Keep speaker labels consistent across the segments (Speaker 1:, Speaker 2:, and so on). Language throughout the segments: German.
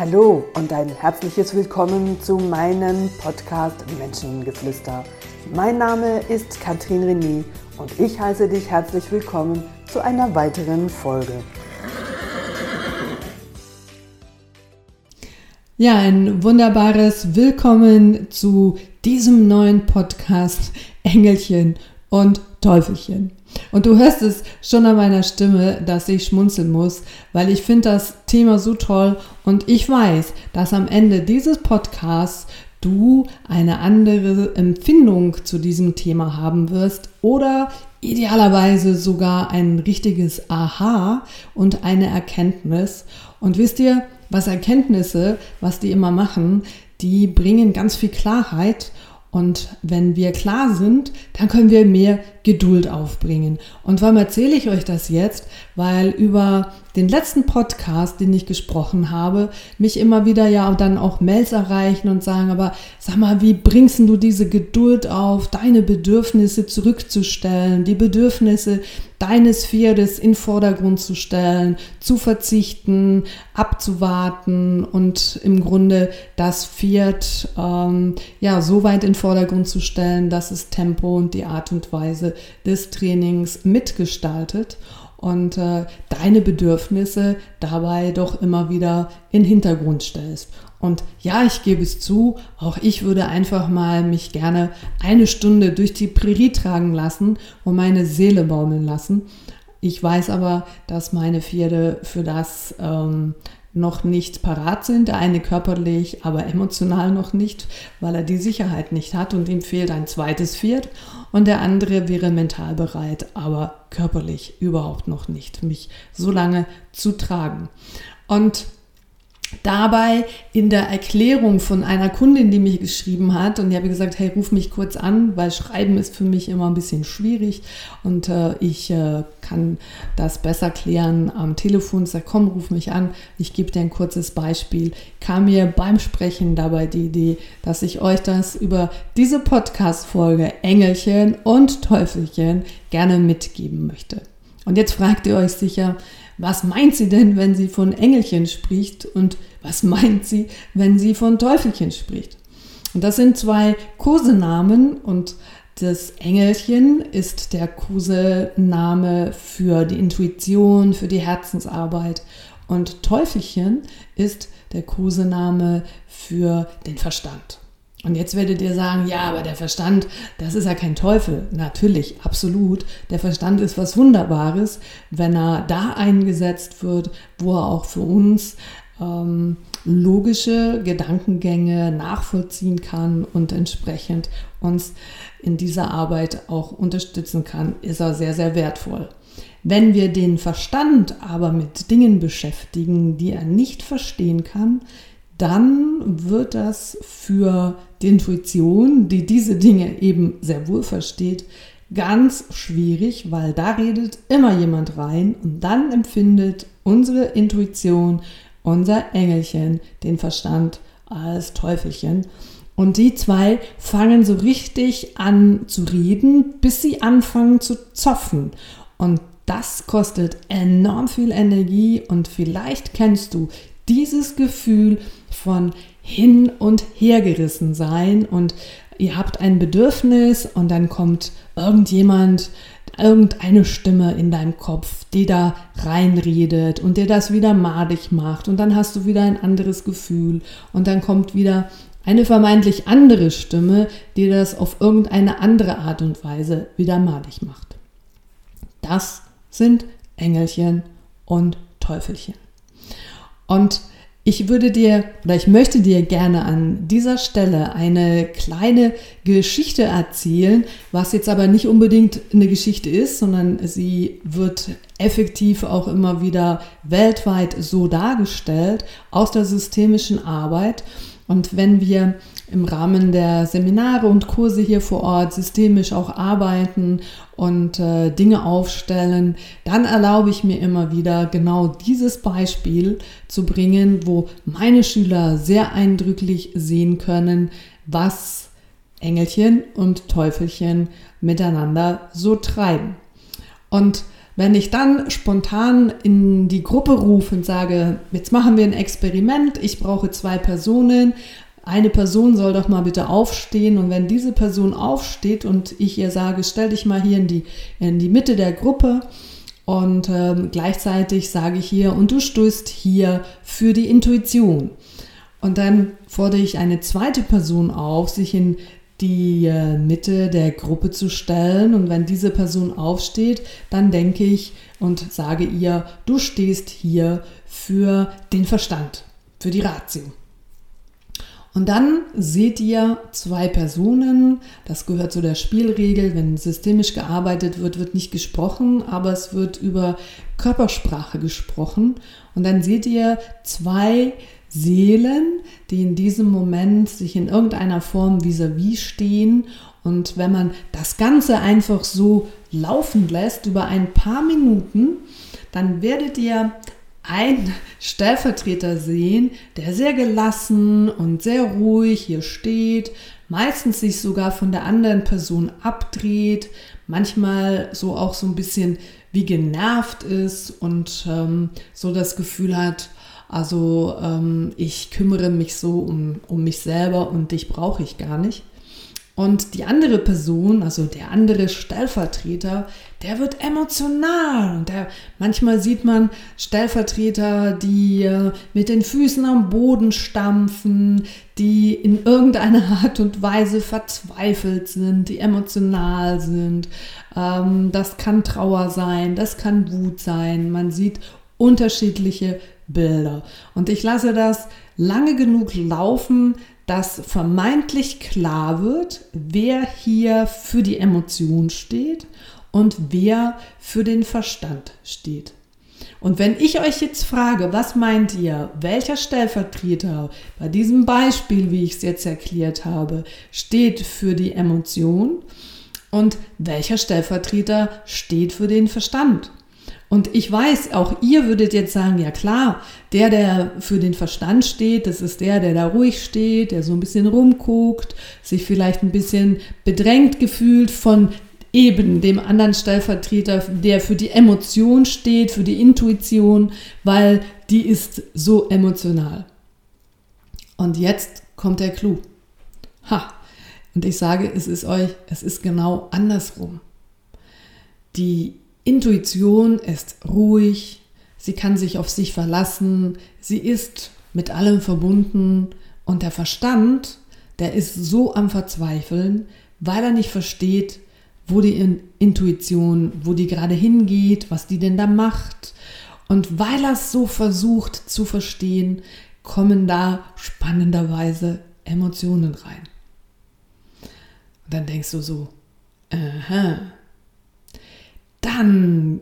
Speaker 1: Hallo und ein herzliches Willkommen zu meinem Podcast Menschengeflüster. Mein Name ist Katrin René und ich heiße dich herzlich willkommen zu einer weiteren Folge.
Speaker 2: Ja, ein wunderbares Willkommen zu diesem neuen Podcast Engelchen und Teufelchen. Und du hörst es schon an meiner Stimme, dass ich schmunzeln muss, weil ich finde das Thema so toll und ich weiß, dass am Ende dieses Podcasts du eine andere Empfindung zu diesem Thema haben wirst oder idealerweise sogar ein richtiges Aha und eine Erkenntnis. Und wisst ihr, was Erkenntnisse, was die immer machen, die bringen ganz viel Klarheit und wenn wir klar sind, dann können wir mehr Geduld aufbringen. Und warum erzähle ich euch das jetzt? Weil über den letzten Podcast, den ich gesprochen habe, mich immer wieder ja dann auch Mails erreichen und sagen, aber sag mal, wie bringst du diese Geduld auf, deine Bedürfnisse zurückzustellen, die Bedürfnisse deines Pferdes in Vordergrund zu stellen, zu verzichten, abzuwarten und im Grunde das Pferd ähm, ja so weit in Vordergrund zu stellen, dass es Tempo und die Art und Weise des Trainings mitgestaltet und äh, deine Bedürfnisse dabei doch immer wieder in Hintergrund stellst. Und ja, ich gebe es zu, auch ich würde einfach mal mich gerne eine Stunde durch die Prärie tragen lassen und meine Seele baumeln lassen. Ich weiß aber, dass meine Pferde für das ähm, noch nicht parat sind. Der eine körperlich, aber emotional noch nicht, weil er die Sicherheit nicht hat und ihm fehlt ein zweites Pferd. Und der andere wäre mental bereit, aber körperlich überhaupt noch nicht, mich so lange zu tragen. Und dabei in der Erklärung von einer Kundin, die mich geschrieben hat und die habe gesagt, hey, ruf mich kurz an, weil Schreiben ist für mich immer ein bisschen schwierig und äh, ich äh, kann das besser klären am Telefon. Sag, komm, ruf mich an, ich gebe dir ein kurzes Beispiel. Kam mir beim Sprechen dabei die Idee, dass ich euch das über diese Podcast-Folge Engelchen und Teufelchen gerne mitgeben möchte. Und jetzt fragt ihr euch sicher, was meint sie denn, wenn sie von Engelchen spricht und was meint sie, wenn sie von Teufelchen spricht? Und das sind zwei Kosenamen und das Engelchen ist der Kosename für die Intuition, für die Herzensarbeit und Teufelchen ist der Kosename für den Verstand. Und jetzt werdet ihr sagen, ja, aber der Verstand, das ist ja kein Teufel. Natürlich, absolut. Der Verstand ist was Wunderbares, wenn er da eingesetzt wird, wo er auch für uns ähm, logische Gedankengänge nachvollziehen kann und entsprechend uns in dieser Arbeit auch unterstützen kann, ist er sehr, sehr wertvoll. Wenn wir den Verstand aber mit Dingen beschäftigen, die er nicht verstehen kann, dann wird das für die Intuition, die diese Dinge eben sehr wohl versteht, ganz schwierig, weil da redet immer jemand rein und dann empfindet unsere Intuition, unser Engelchen, den Verstand als Teufelchen. Und die zwei fangen so richtig an zu reden, bis sie anfangen zu zoffen. Und das kostet enorm viel Energie und vielleicht kennst du dieses Gefühl von hin und her gerissen sein und ihr habt ein Bedürfnis und dann kommt irgendjemand, irgendeine Stimme in deinem Kopf, die da reinredet und dir das wieder madig macht und dann hast du wieder ein anderes Gefühl und dann kommt wieder eine vermeintlich andere Stimme, die das auf irgendeine andere Art und Weise wieder madig macht. Das sind Engelchen und Teufelchen. Und ich würde dir oder ich möchte dir gerne an dieser Stelle eine kleine Geschichte erzählen, was jetzt aber nicht unbedingt eine Geschichte ist, sondern sie wird effektiv auch immer wieder weltweit so dargestellt aus der systemischen Arbeit. Und wenn wir im Rahmen der Seminare und Kurse hier vor Ort systemisch auch arbeiten und äh, Dinge aufstellen, dann erlaube ich mir immer wieder genau dieses Beispiel zu bringen, wo meine Schüler sehr eindrücklich sehen können, was Engelchen und Teufelchen miteinander so treiben. Und wenn ich dann spontan in die Gruppe rufe und sage, jetzt machen wir ein Experiment, ich brauche zwei Personen, eine Person soll doch mal bitte aufstehen und wenn diese Person aufsteht und ich ihr sage, stell dich mal hier in die, in die Mitte der Gruppe und ähm, gleichzeitig sage ich hier, und du stößt hier für die Intuition. Und dann fordere ich eine zweite Person auf, sich in die äh, Mitte der Gruppe zu stellen. Und wenn diese Person aufsteht, dann denke ich und sage ihr, du stehst hier für den Verstand, für die Ratio. Und dann seht ihr zwei Personen, das gehört zu der Spielregel, wenn systemisch gearbeitet wird, wird nicht gesprochen, aber es wird über Körpersprache gesprochen. Und dann seht ihr zwei Seelen, die in diesem Moment sich in irgendeiner Form vis-à-vis -vis stehen. Und wenn man das Ganze einfach so laufen lässt über ein paar Minuten, dann werdet ihr einen Stellvertreter sehen, der sehr gelassen und sehr ruhig hier steht, meistens sich sogar von der anderen Person abdreht, manchmal so auch so ein bisschen wie genervt ist und ähm, so das Gefühl hat, also ähm, ich kümmere mich so um, um mich selber und dich brauche ich gar nicht. Und die andere Person, also der andere Stellvertreter, der wird emotional. Und der, manchmal sieht man Stellvertreter, die äh, mit den Füßen am Boden stampfen, die in irgendeiner Art und Weise verzweifelt sind, die emotional sind. Ähm, das kann Trauer sein, das kann Wut sein. Man sieht unterschiedliche Bilder. Und ich lasse das lange genug laufen, dass vermeintlich klar wird, wer hier für die Emotion steht und wer für den Verstand steht. Und wenn ich euch jetzt frage, was meint ihr, welcher Stellvertreter bei diesem Beispiel, wie ich es jetzt erklärt habe, steht für die Emotion und welcher Stellvertreter steht für den Verstand? Und ich weiß, auch ihr würdet jetzt sagen, ja klar, der, der für den Verstand steht, das ist der, der da ruhig steht, der so ein bisschen rumguckt, sich vielleicht ein bisschen bedrängt gefühlt von eben dem anderen Stellvertreter, der für die Emotion steht, für die Intuition, weil die ist so emotional. Und jetzt kommt der Clou. Ha! Und ich sage, es ist euch, es ist genau andersrum. Die Intuition ist ruhig, sie kann sich auf sich verlassen, sie ist mit allem verbunden und der Verstand, der ist so am Verzweifeln, weil er nicht versteht, wo die Intuition, wo die gerade hingeht, was die denn da macht. Und weil er es so versucht zu verstehen, kommen da spannenderweise Emotionen rein. Und dann denkst du so, aha, dann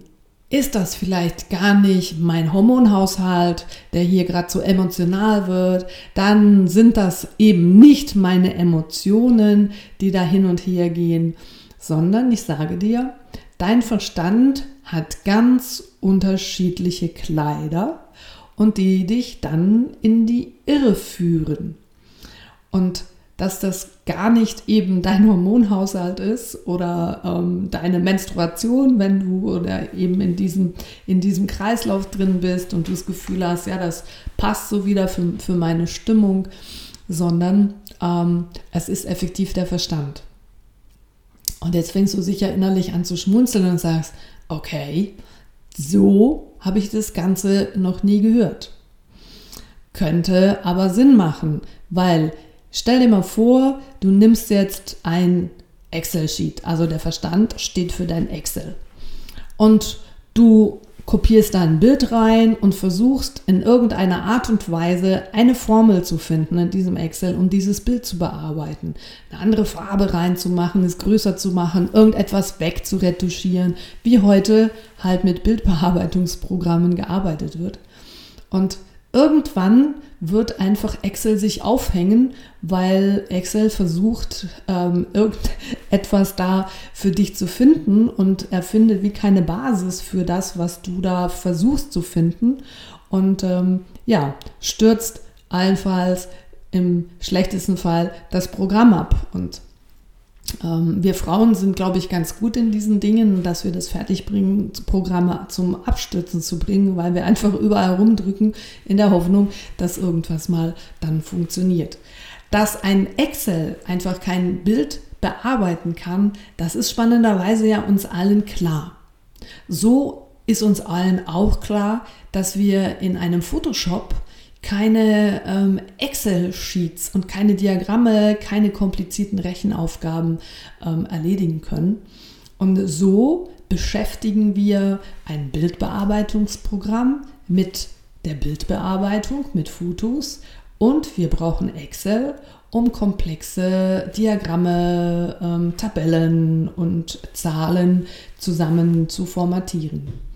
Speaker 2: ist das vielleicht gar nicht mein Hormonhaushalt, der hier gerade so emotional wird, dann sind das eben nicht meine Emotionen, die da hin und her gehen, sondern ich sage dir, dein Verstand hat ganz unterschiedliche Kleider und die dich dann in die Irre führen. Und dass das gar nicht eben dein Hormonhaushalt ist oder ähm, deine Menstruation, wenn du oder eben in diesem, in diesem Kreislauf drin bist und du das Gefühl hast, ja, das passt so wieder für, für meine Stimmung, sondern ähm, es ist effektiv der Verstand. Und jetzt fängst du sicher innerlich an zu schmunzeln und sagst, okay, so habe ich das Ganze noch nie gehört. Könnte aber Sinn machen, weil Stell dir mal vor, du nimmst jetzt ein Excel-Sheet, also der Verstand steht für dein Excel. Und du kopierst da ein Bild rein und versuchst in irgendeiner Art und Weise eine Formel zu finden in diesem Excel, um dieses Bild zu bearbeiten. Eine andere Farbe reinzumachen, es größer zu machen, irgendetwas wegzuretuschieren, wie heute halt mit Bildbearbeitungsprogrammen gearbeitet wird. Und irgendwann wird einfach Excel sich aufhängen, weil Excel versucht, ähm, irgendetwas da für dich zu finden und er findet wie keine Basis für das, was du da versuchst zu finden. Und ähm, ja, stürzt allenfalls im schlechtesten Fall das Programm ab. Und wir Frauen sind, glaube ich, ganz gut in diesen Dingen, dass wir das fertigbringen, Programme zum Abstürzen zu bringen, weil wir einfach überall rumdrücken in der Hoffnung, dass irgendwas mal dann funktioniert. Dass ein Excel einfach kein Bild bearbeiten kann, das ist spannenderweise ja uns allen klar. So ist uns allen auch klar, dass wir in einem Photoshop keine ähm, Excel-Sheets und keine Diagramme, keine komplizierten Rechenaufgaben ähm, erledigen können. Und so beschäftigen wir ein Bildbearbeitungsprogramm mit der Bildbearbeitung, mit Fotos und wir brauchen Excel, um komplexe Diagramme, ähm, Tabellen und Zahlen zusammen zu formatieren.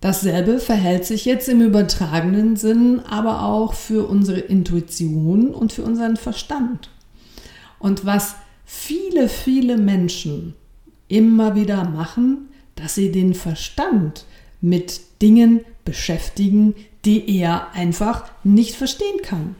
Speaker 2: Dasselbe verhält sich jetzt im übertragenen Sinn aber auch für unsere Intuition und für unseren Verstand. Und was viele, viele Menschen immer wieder machen, dass sie den Verstand mit Dingen beschäftigen, die er einfach nicht verstehen kann.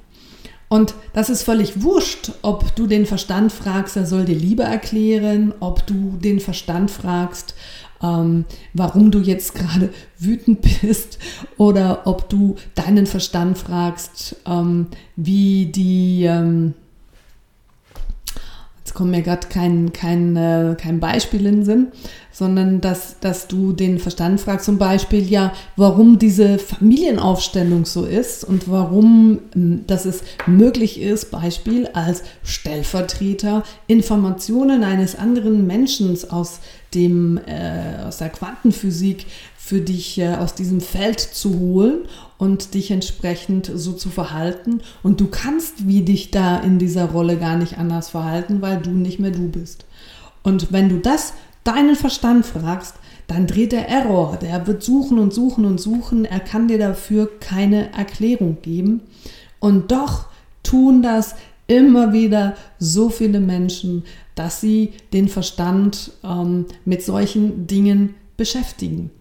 Speaker 2: Und das ist völlig wurscht, ob du den Verstand fragst, er soll dir Liebe erklären, ob du den Verstand fragst, ähm, warum du jetzt gerade wütend bist oder ob du deinen Verstand fragst, ähm, wie die, ähm, jetzt kommt mir gerade kein, kein, äh, kein Beispiel in den Sinn, sondern dass, dass du den Verstand fragst, zum Beispiel, ja, warum diese Familienaufstellung so ist und warum, ähm, dass es möglich ist, Beispiel als Stellvertreter Informationen eines anderen Menschen aus dem, äh, aus der Quantenphysik für dich äh, aus diesem Feld zu holen und dich entsprechend so zu verhalten. Und du kannst wie dich da in dieser Rolle gar nicht anders verhalten, weil du nicht mehr du bist. Und wenn du das deinen Verstand fragst, dann dreht der Error. Der wird suchen und suchen und suchen. Er kann dir dafür keine Erklärung geben. Und doch tun das immer wieder so viele Menschen, dass sie den Verstand ähm, mit solchen Dingen beschäftigen.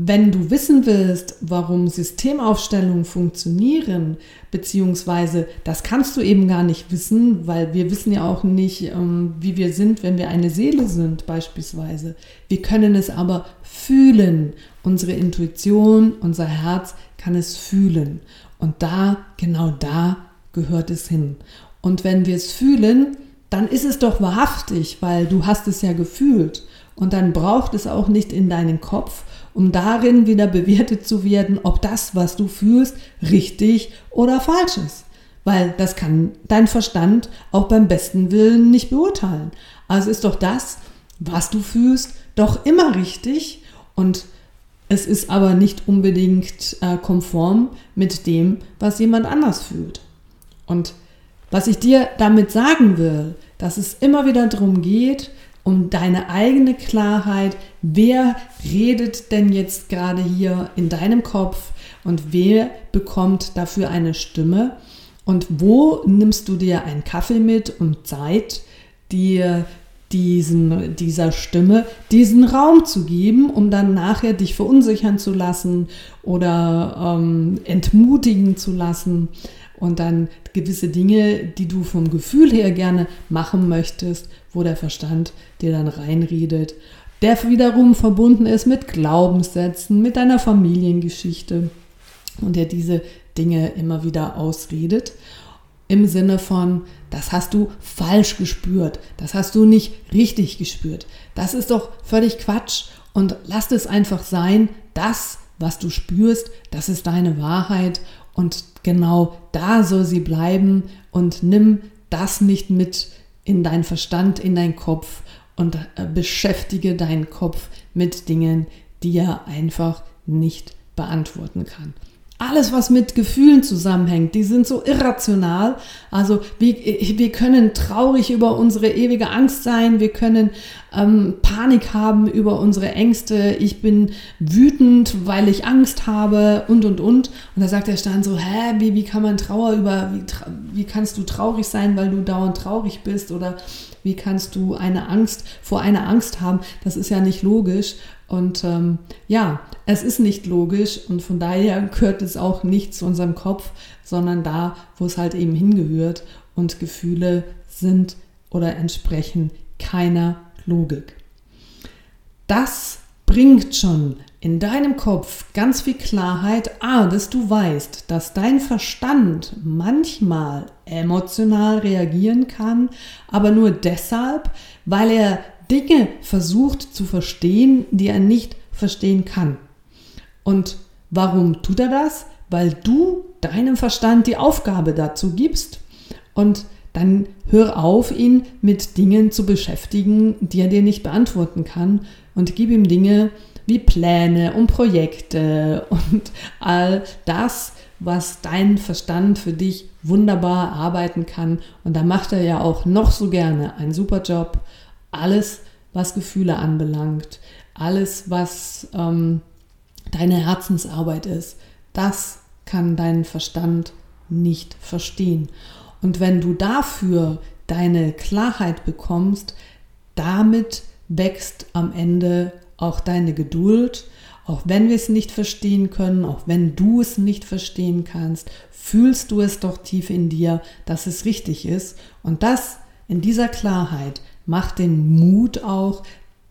Speaker 2: Wenn du wissen willst, warum Systemaufstellungen funktionieren, beziehungsweise das kannst du eben gar nicht wissen, weil wir wissen ja auch nicht, ähm, wie wir sind, wenn wir eine Seele sind beispielsweise. Wir können es aber fühlen. Unsere Intuition, unser Herz kann es fühlen. Und da, genau da gehört es hin. Und wenn wir es fühlen, dann ist es doch wahrhaftig, weil du hast es ja gefühlt. Und dann braucht es auch nicht in deinen Kopf, um darin wieder bewertet zu werden, ob das, was du fühlst, richtig oder falsch ist. Weil das kann dein Verstand auch beim besten Willen nicht beurteilen. Also ist doch das, was du fühlst, doch immer richtig und es ist aber nicht unbedingt äh, konform mit dem, was jemand anders fühlt. Und was ich dir damit sagen will, dass es immer wieder darum geht, um deine eigene Klarheit, wer redet denn jetzt gerade hier in deinem Kopf und wer bekommt dafür eine Stimme? Und wo nimmst du dir einen Kaffee mit und Zeit, dir diesen, dieser Stimme diesen Raum zu geben, um dann nachher dich verunsichern zu lassen oder ähm, entmutigen zu lassen und dann gewisse Dinge, die du vom Gefühl her gerne machen möchtest, wo der Verstand dir dann reinredet, der wiederum verbunden ist mit Glaubenssätzen, mit deiner Familiengeschichte und der diese Dinge immer wieder ausredet. Im Sinne von, das hast du falsch gespürt, das hast du nicht richtig gespürt. Das ist doch völlig Quatsch und lass es einfach sein, das, was du spürst, das ist deine Wahrheit und genau da soll sie bleiben und nimm das nicht mit in deinen Verstand, in deinen Kopf und äh, beschäftige deinen Kopf mit Dingen, die er einfach nicht beantworten kann alles, was mit Gefühlen zusammenhängt, die sind so irrational. Also wir, wir können traurig über unsere ewige Angst sein, wir können ähm, Panik haben über unsere Ängste, ich bin wütend, weil ich Angst habe und, und, und. Und da sagt der Stein so, hä, wie, wie kann man Trauer über, wie, wie kannst du traurig sein, weil du dauernd traurig bist oder wie kannst du eine Angst vor einer Angst haben? Das ist ja nicht logisch. Und ähm, ja, es ist nicht logisch und von daher gehört es auch nicht zu unserem Kopf, sondern da, wo es halt eben hingehört. Und Gefühle sind oder entsprechen keiner Logik. Das bringt schon in deinem Kopf ganz viel Klarheit, ah, dass du weißt, dass dein Verstand manchmal emotional reagieren kann, aber nur deshalb, weil er Dinge versucht zu verstehen, die er nicht verstehen kann. Und warum tut er das? Weil du deinem Verstand die Aufgabe dazu gibst und dann hör auf, ihn mit Dingen zu beschäftigen, die er dir nicht beantworten kann und gib ihm Dinge wie Pläne und Projekte und all das, was dein Verstand für dich wunderbar arbeiten kann. Und da macht er ja auch noch so gerne einen super Job. Alles, was Gefühle anbelangt, alles, was ähm, deine Herzensarbeit ist, das kann dein Verstand nicht verstehen. Und wenn du dafür deine Klarheit bekommst, damit wächst am Ende auch deine Geduld, auch wenn wir es nicht verstehen können, auch wenn du es nicht verstehen kannst, fühlst du es doch tief in dir, dass es richtig ist. Und das in dieser Klarheit macht den Mut auch,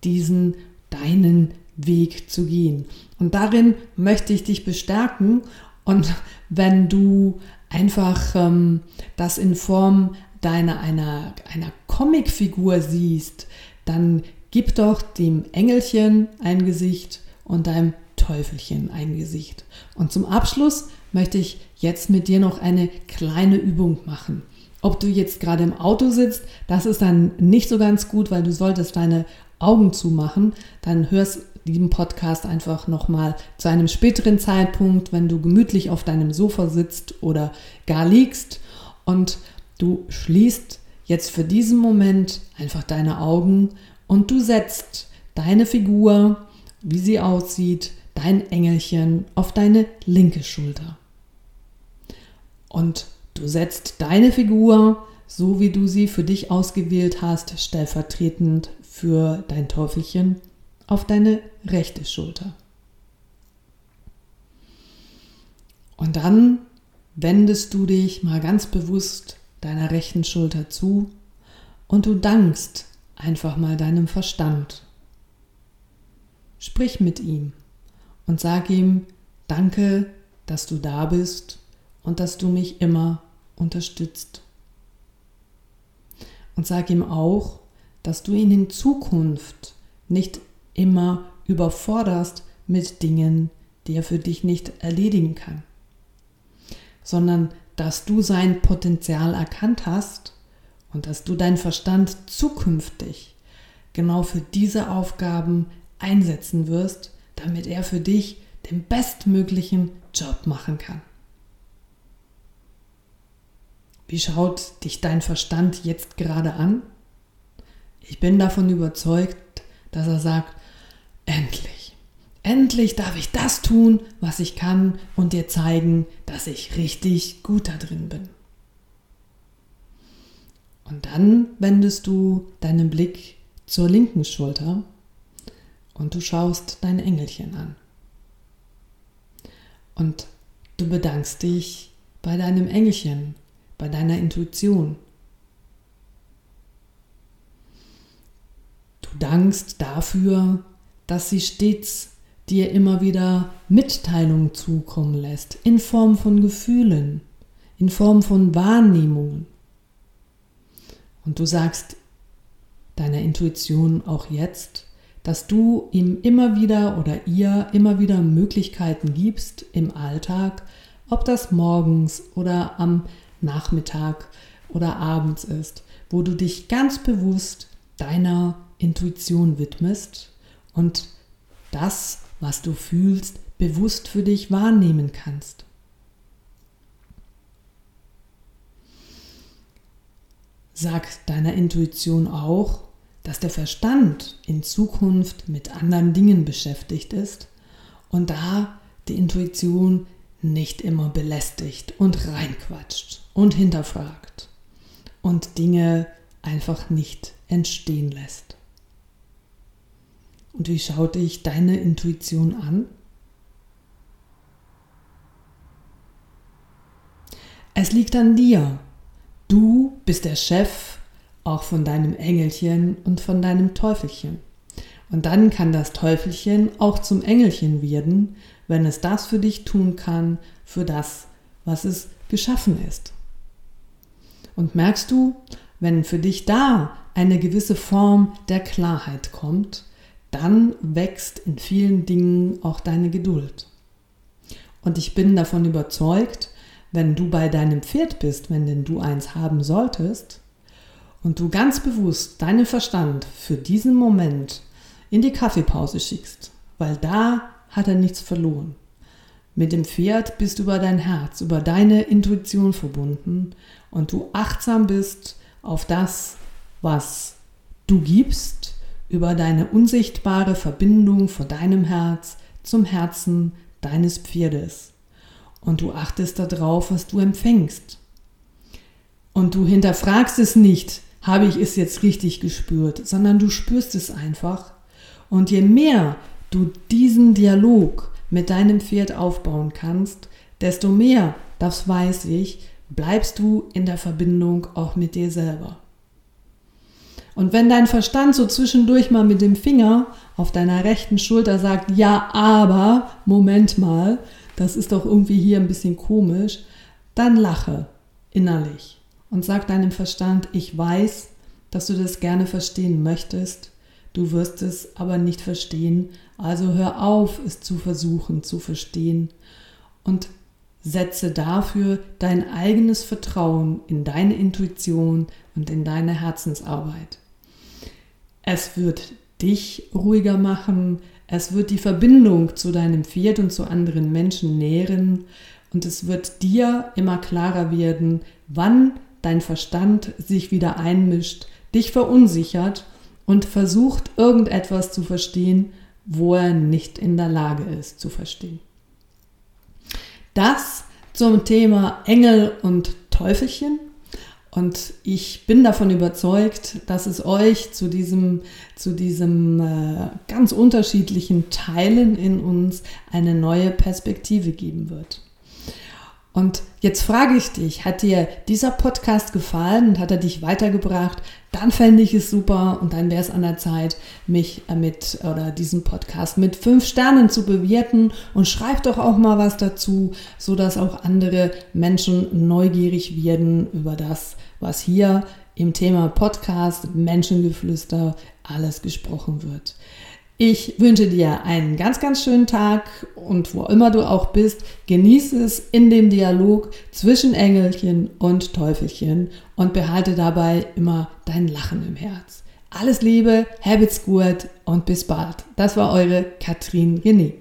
Speaker 2: diesen deinen Weg zu gehen. Und darin möchte ich dich bestärken. Und wenn du einfach ähm, das in Form deiner einer, einer Comicfigur siehst, dann gib doch dem Engelchen ein Gesicht und deinem Teufelchen ein Gesicht. Und zum Abschluss möchte ich jetzt mit dir noch eine kleine Übung machen. Ob du jetzt gerade im Auto sitzt, das ist dann nicht so ganz gut, weil du solltest deine Augen zumachen. Dann hörst diesen Podcast einfach nochmal zu einem späteren Zeitpunkt, wenn du gemütlich auf deinem Sofa sitzt oder gar liegst und du schließt jetzt für diesen Moment einfach deine Augen und du setzt deine Figur, wie sie aussieht, dein Engelchen auf deine linke Schulter. Und du setzt deine Figur, so wie du sie für dich ausgewählt hast, stellvertretend für dein Teufelchen, auf deine rechte Schulter. Und dann wendest du dich mal ganz bewusst deiner rechten Schulter zu und du dankst einfach mal deinem Verstand. Sprich mit ihm und sag ihm, danke, dass du da bist und dass du mich immer unterstützt. Und sag ihm auch, dass du ihn in Zukunft nicht immer überforderst mit Dingen, die er für dich nicht erledigen kann, sondern dass du sein Potenzial erkannt hast und dass du deinen Verstand zukünftig genau für diese Aufgaben einsetzen wirst, damit er für dich den bestmöglichen Job machen kann. Wie schaut dich dein Verstand jetzt gerade an? Ich bin davon überzeugt, dass er sagt, endlich, endlich darf ich das tun, was ich kann und dir zeigen, dass ich richtig gut da drin bin. Und dann wendest du deinen Blick zur linken Schulter und du schaust dein Engelchen an. Und du bedankst dich bei deinem Engelchen, bei deiner Intuition. Du dankst dafür, dass sie stets dir immer wieder Mitteilungen zukommen lässt, in Form von Gefühlen, in Form von Wahrnehmungen. Und du sagst deiner Intuition auch jetzt, dass du ihm immer wieder oder ihr immer wieder Möglichkeiten gibst im Alltag, ob das morgens oder am Nachmittag oder abends ist, wo du dich ganz bewusst deiner Intuition widmest und das, was du fühlst, bewusst für dich wahrnehmen kannst. Sag deiner Intuition auch, dass der Verstand in Zukunft mit anderen Dingen beschäftigt ist und da die Intuition nicht immer belästigt und reinquatscht und hinterfragt und Dinge einfach nicht entstehen lässt. Und wie schaut dich deine Intuition an? Es liegt an dir, Du bist der Chef auch von deinem Engelchen und von deinem Teufelchen. Und dann kann das Teufelchen auch zum Engelchen werden, wenn es das für dich tun kann, für das, was es geschaffen ist. Und merkst du, wenn für dich da eine gewisse Form der Klarheit kommt, dann wächst in vielen Dingen auch deine Geduld. Und ich bin davon überzeugt, wenn du bei deinem Pferd bist, wenn denn du eins haben solltest, und du ganz bewusst deinen Verstand für diesen Moment in die Kaffeepause schickst, weil da hat er nichts verloren. Mit dem Pferd bist du über dein Herz, über deine Intuition verbunden und du achtsam bist auf das, was du gibst, über deine unsichtbare Verbindung von deinem Herz zum Herzen deines Pferdes. Und du achtest darauf, was du empfängst. Und du hinterfragst es nicht, habe ich es jetzt richtig gespürt, sondern du spürst es einfach. Und je mehr du diesen Dialog mit deinem Pferd aufbauen kannst, desto mehr, das weiß ich, bleibst du in der Verbindung auch mit dir selber. Und wenn dein Verstand so zwischendurch mal mit dem Finger auf deiner rechten Schulter sagt, ja, aber, Moment mal, das ist doch irgendwie hier ein bisschen komisch, dann lache innerlich und sag deinem Verstand, ich weiß, dass du das gerne verstehen möchtest, du wirst es aber nicht verstehen, also hör auf, es zu versuchen zu verstehen. Und setze dafür dein eigenes Vertrauen in deine Intuition und in deine Herzensarbeit. Es wird dich ruhiger machen, es wird die Verbindung zu deinem Pferd und zu anderen Menschen nähren und es wird dir immer klarer werden, wann dein Verstand sich wieder einmischt, dich verunsichert und versucht irgendetwas zu verstehen, wo er nicht in der Lage ist zu verstehen. Das zum Thema Engel und Teufelchen. Und ich bin davon überzeugt, dass es euch zu diesem, zu diesem äh, ganz unterschiedlichen Teilen in uns eine neue Perspektive geben wird. Und jetzt frage ich dich, hat dir dieser Podcast gefallen und hat er dich weitergebracht? Dann fände ich es super und dann wäre es an der Zeit, mich äh, mit oder diesen Podcast mit fünf Sternen zu bewerten und schreib doch auch mal was dazu, sodass auch andere Menschen neugierig werden über das, was hier im Thema Podcast Menschengeflüster alles gesprochen wird. Ich wünsche dir einen ganz, ganz schönen Tag und wo immer du auch bist, genieße es in dem Dialog zwischen Engelchen und Teufelchen und behalte dabei immer dein Lachen im Herz. Alles Liebe, habit's gut und bis bald. Das war eure Katrin René.